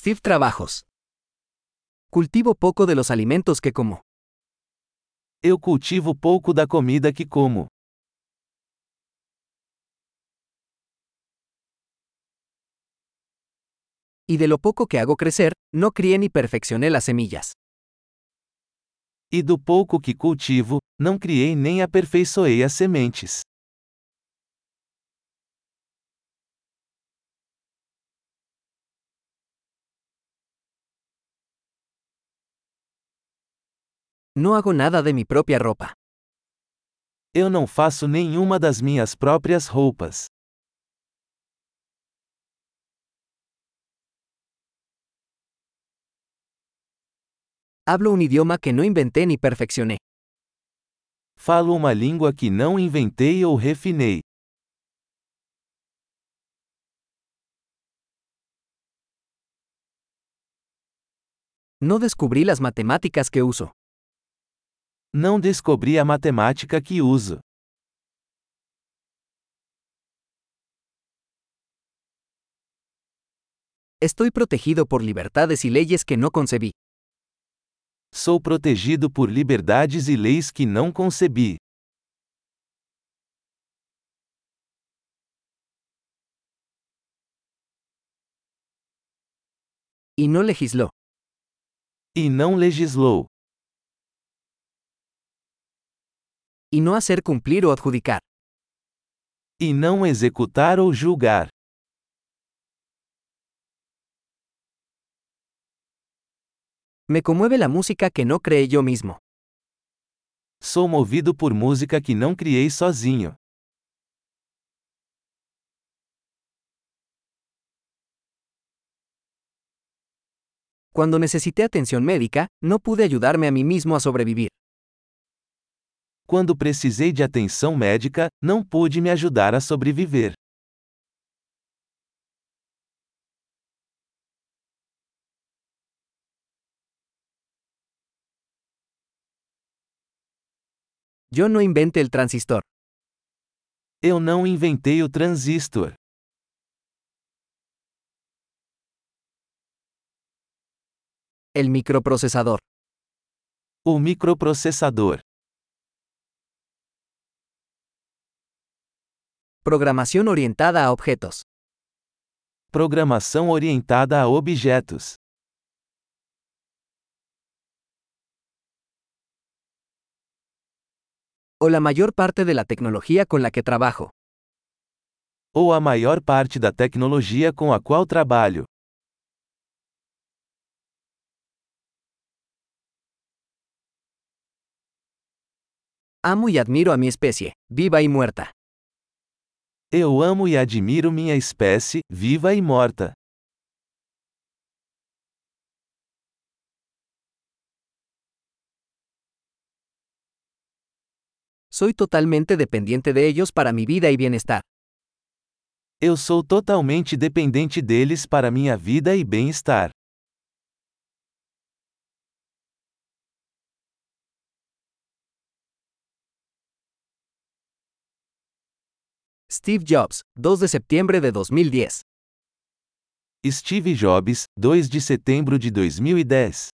Steve Trabajos. Cultivo poco de los alimentos que como. Eu cultivo pouco da comida que como. Y de lo poco que hago crecer, no crié ni perfeccioné las semillas. E do pouco que cultivo, não criei nem aperfeiçoei as sementes. No hago nada de mi propia ropa. Eu não faço nenhuma das minhas próprias roupas. Hablo un idioma que no inventé ni perfeccioné. Falo uma língua que não inventei ou refinei. No descubrí las matemáticas que uso. Não descobri a matemática que uso. Estoy protegido por libertades y leyes que no concebí. Sou protegido por liberdades e leis que não concebi. Y no legisló. E não legislou. Y no hacer cumplir o adjudicar. E não executar ou julgar. Me conmueve la música que no creé yo mismo. Sou movido por música que não criei sozinho. Cuando necesité atención médica, no pude ayudarme a mí mismo a sobrevivir. Quando precisei de atenção médica, não pude me ajudar a sobreviver. Yo no inventé el transistor. Eu não inventei o transistor. El microprocesador. O microprocessador. Programación orientada a objetos. Programação orientada a objetos. O la mayor parte de la tecnología con la que trabajo. Ou a maior parte da tecnologia com a qual trabalho. Amo y admiro a mi especie, viva y muerta. Eu amo e admiro minha espécie, viva e morta. Soy totalmente dependiente de ellos para mi vida y bienestar. Eu sou totalmente dependente deles para minha vida e bem-estar. Steve Jobs, 2 de septiembre de 2010. Steve Jobs, 2 de setembro de 2010.